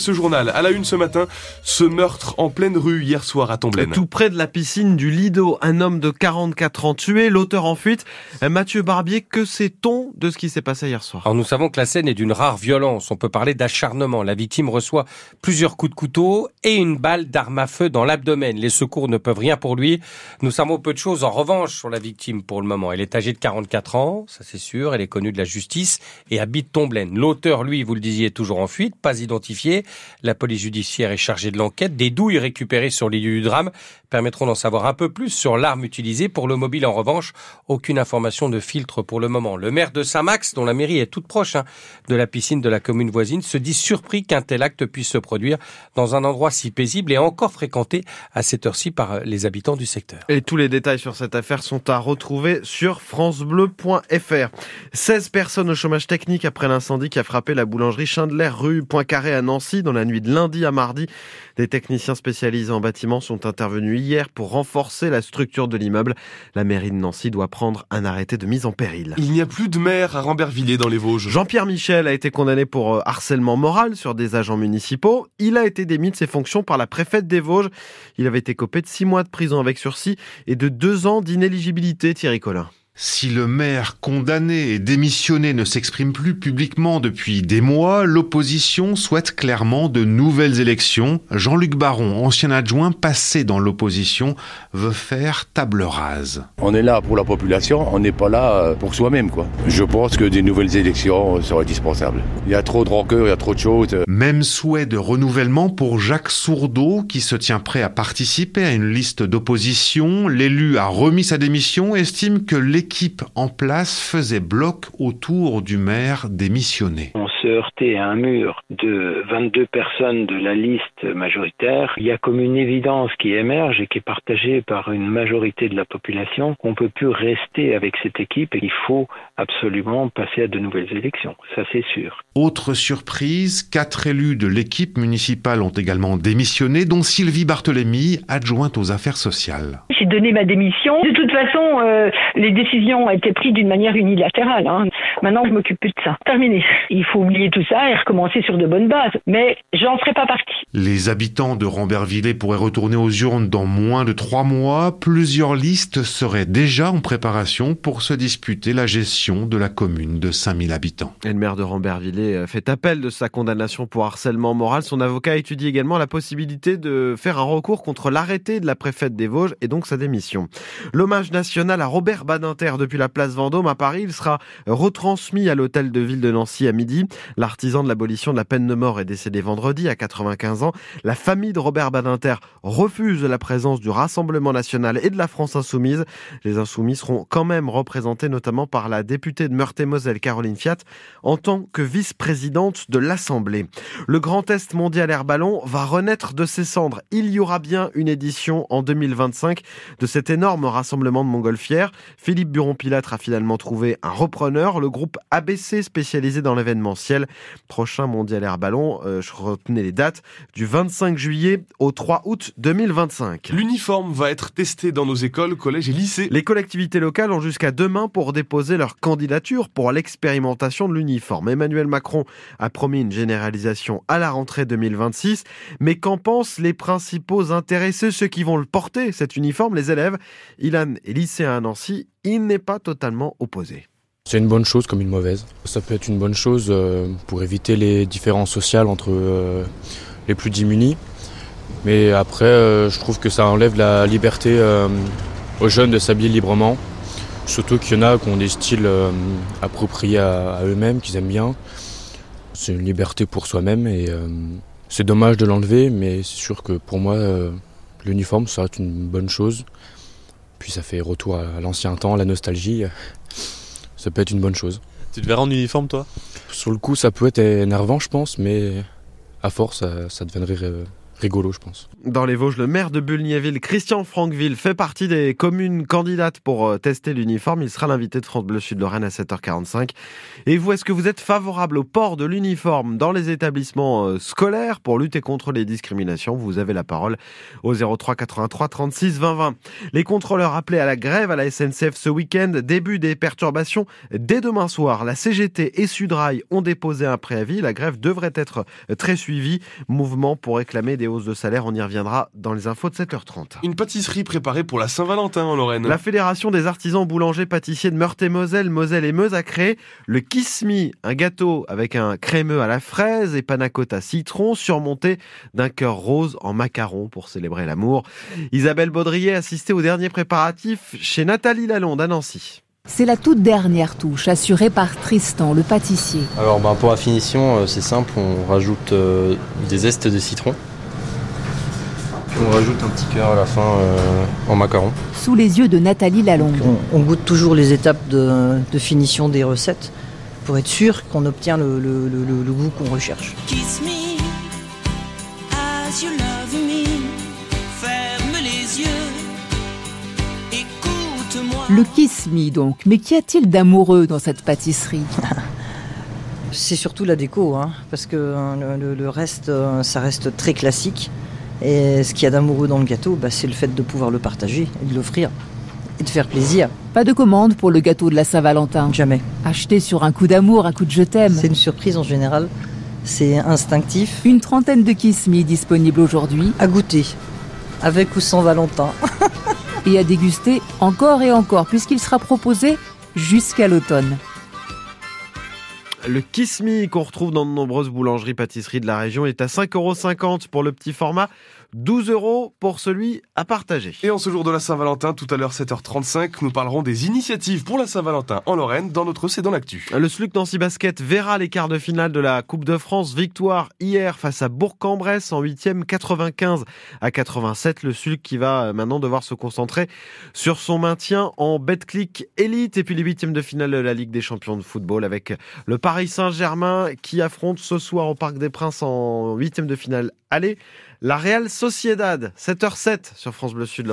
Ce journal, à la une ce matin, ce meurtre en pleine rue hier soir à Tomblaine. Tout près de la piscine du Lido, un homme de 44 ans tué, l'auteur en fuite. Mathieu Barbier, que sait-on de ce qui s'est passé hier soir? Alors nous savons que la scène est d'une rare violence. On peut parler d'acharnement. La victime reçoit plusieurs coups de couteau et une balle d'arme à feu dans l'abdomen. Les secours ne peuvent rien pour lui. Nous savons peu de choses en revanche sur la victime pour le moment. Elle est âgée de 44 ans, ça c'est sûr. Elle est connue de la justice et habite Tomblaine. L'auteur, lui, vous le disiez, est toujours en fuite, pas identifié. La police judiciaire est chargée de l'enquête. Des douilles récupérées sur les lieux du drame permettront d'en savoir un peu plus sur l'arme utilisée. Pour le mobile, en revanche, aucune information de filtre pour le moment. Le maire de Saint-Max, dont la mairie est toute proche hein, de la piscine de la commune voisine, se dit surpris qu'un tel acte puisse se produire dans un endroit si paisible et encore fréquenté à cette heure-ci par les habitants du secteur. Et tous les détails sur cette affaire sont à retrouver sur francebleu.fr. 16 personnes au chômage technique après l'incendie qui a frappé la boulangerie Chandler rue Poincaré à Nancy dans la nuit de lundi à mardi. Des techniciens spécialisés en bâtiment sont intervenus hier pour renforcer la structure de l'immeuble. La mairie de Nancy doit prendre un arrêté de mise en péril. Il n'y a plus de maire à Rambervillers dans les Vosges. Jean-Pierre Michel a été condamné pour euh, harcèlement moral sur des agents municipaux. Il a été démis de ses fonctions par la préfète des Vosges. Il avait été copé de six mois de prison avec sursis et de deux ans d'inéligibilité, Thierry Collin. Si le maire condamné et démissionné ne s'exprime plus publiquement depuis des mois, l'opposition souhaite clairement de nouvelles élections. Jean-Luc Baron, ancien adjoint passé dans l'opposition, veut faire table rase. On est là pour la population, on n'est pas là euh, pour soi-même quoi. Je pense que des nouvelles élections seraient indispensables. Il y a trop de rancœur, il y a trop de choses. Même souhait de renouvellement pour Jacques Sourdeau qui se tient prêt à participer à une liste d'opposition. L'élu a remis sa démission, estime que l'équipe l'équipe en place faisait bloc autour du maire démissionné. On se heurtait à un mur de 22 personnes de la liste majoritaire. Il y a comme une évidence qui émerge et qui est partagée par une majorité de la population qu'on ne peut plus rester avec cette équipe et il faut absolument passer à de nouvelles élections. Ça c'est sûr. Autre surprise, quatre élus de l'équipe municipale ont également démissionné, dont Sylvie Barthélémy, adjointe aux affaires sociales. J'ai donné ma démission. De toute façon, euh, les décisions décision a été prise d'une manière unilatérale. Hein. Maintenant, je m'occupe plus de ça. Terminé. Il faut oublier tout ça et recommencer sur de bonnes bases. Mais j'en ferai pas partie. Les habitants de Rambervillers pourraient retourner aux urnes dans moins de trois mois. Plusieurs listes seraient déjà en préparation pour se disputer la gestion de la commune de 5000 habitants. Et le maire de Rambervillers euh, fait appel de sa condamnation pour harcèlement moral. Son avocat étudie également la possibilité de faire un recours contre l'arrêté de la préfète des Vosges et donc sa démission. L'hommage national à Robert Badinter depuis la place Vendôme à Paris. Il sera retransmis à l'hôtel de ville de Nancy à midi. L'artisan de l'abolition de la peine de mort est décédé vendredi à 95 ans. La famille de Robert Badinter refuse la présence du Rassemblement national et de la France insoumise. Les insoumis seront quand même représentés notamment par la députée de Meurthe-et-Moselle Caroline Fiat en tant que vice-présidente de l'Assemblée. Le Grand Test mondial air ballon va renaître de ses cendres. Il y aura bien une édition en 2025 de cet énorme rassemblement de montgolfières. Philippe Buron-Pilatre a finalement trouvé un repreneur, groupe ABC spécialisé dans l'événementiel. Prochain mondial air ballon, euh, je retenais les dates, du 25 juillet au 3 août 2025. L'uniforme va être testé dans nos écoles, collèges et lycées. Les collectivités locales ont jusqu'à demain pour déposer leur candidature pour l'expérimentation de l'uniforme. Emmanuel Macron a promis une généralisation à la rentrée 2026. Mais qu'en pensent les principaux intéressés, ceux qui vont le porter, cet uniforme, les élèves Ilan est lycéen à Nancy il n'est pas totalement opposé. C'est une bonne chose comme une mauvaise. Ça peut être une bonne chose euh, pour éviter les différences sociales entre euh, les plus démunis. Mais après, euh, je trouve que ça enlève la liberté aux jeunes de s'habiller librement. Surtout qu'il y en a qui ont des styles appropriés à, eux-mêmes, qu'ils aiment bien. C'est une liberté pour soi-même et c'est dommage de l'enlever, mais c'est sûr que pour moi, l'uniforme, ça être une bonne chose. Puis ça fait retour à l'ancien temps, la nostalgie. Ça peut être une bonne chose. Tu te verras en uniforme toi? Sur le coup ça peut être énervant je pense, mais à force ça, deviendrait rigolo, je pense. Dans les Vosges, le maire de Bulgnéville, Christian Franqueville, fait partie des communes candidates pour euh, tester l'uniforme. Il sera l'invité de France Bleu Sud Lorraine à 7h45. Et vous, est-ce que vous êtes favorable au port de l'uniforme dans les établissements euh, scolaires pour lutter contre les discriminations? Vous avez la parole au 03 83 36 20 20. Les contrôleurs appelés à la grève à la SNCF ce week-end, début des perturbations dès demain soir. La CGT et Sudrail ont déposé un préavis. La grève devrait être très suivie. Mouvement pour réclamer des hausses de salaire. On y reviendra dans les infos de 7h30. Une pâtisserie préparée pour la Saint-Valentin en Lorraine. La Fédération des artisans boulangers pâtissiers de Meurthe-et-Moselle, Moselle et Meuse a créé le Kiss Me, un gâteau avec un crémeux à la fraise et panna cotta citron surmonté d'un cœur rose en macaron pour célébrer l'amour. Isabelle Baudrier assistait au dernier préparatif chez Nathalie Lalonde à Nancy. C'est la toute dernière touche, assurée par Tristan, le pâtissier. Alors ben, pour la finition, euh, c'est simple, on rajoute euh, des zestes de citron. On rajoute un petit cœur à la fin euh, en macaron. Sous les yeux de Nathalie Lalonde. On, on goûte toujours les étapes de, de finition des recettes pour être sûr qu'on obtient le, le- le- le goût qu'on recherche. Kiss me as you love me. Ferme les yeux. Écoute-moi. Le Kiss Me donc. Mais qu'y a-t-il d'amoureux dans cette pâtisserie? C'est surtout la déco, hein, parce que euh, le, le- le reste, euh, ça reste très classique. Et ce qu'il y a d'amoureux dans le gâteau, bah, c'est le fait de pouvoir le partager et de l'offrir et de faire plaisir. Pas de commande pour le gâteau de la Saint-Valentin. Jamais. Acheté sur un coup d'amour, un coup de je t'aime. C'est une surprise en général. C'est instinctif. Une trentaine de Kiss Me disponibles aujourd'hui À goûter, avec ou sans Valentin. et à déguster encore et encore, puisqu'il sera proposé jusqu'à l'automne. Le Kiss Me qu'on retrouve dans de nombreuses boulangeries pâtisseries de la région est à 5,50€ pour le petit format, 12 euros pour celui à partager. Et en ce jour de la Saint-Valentin, tout à l'heure 7h35, nous parlerons des initiatives pour la Saint-Valentin en Lorraine dans notre C'est dans l'actu. Le SLUC Nancy Basket verra les quarts de finale de la Coupe de France. Victoire hier face à Bourg-en-Bresse en 8e 95 à 87. Le SLUC qui va euh, maintenant devoir se concentrer sur son maintien en Betclic Elite et puis les huitièmes de finale de la Ligue des champions de football avec le Paris Saint-Germain qui affronte ce soir au Parc des Princes en huitième de finale aller la Real Sociedad 7h07 sur France Bleu Sud.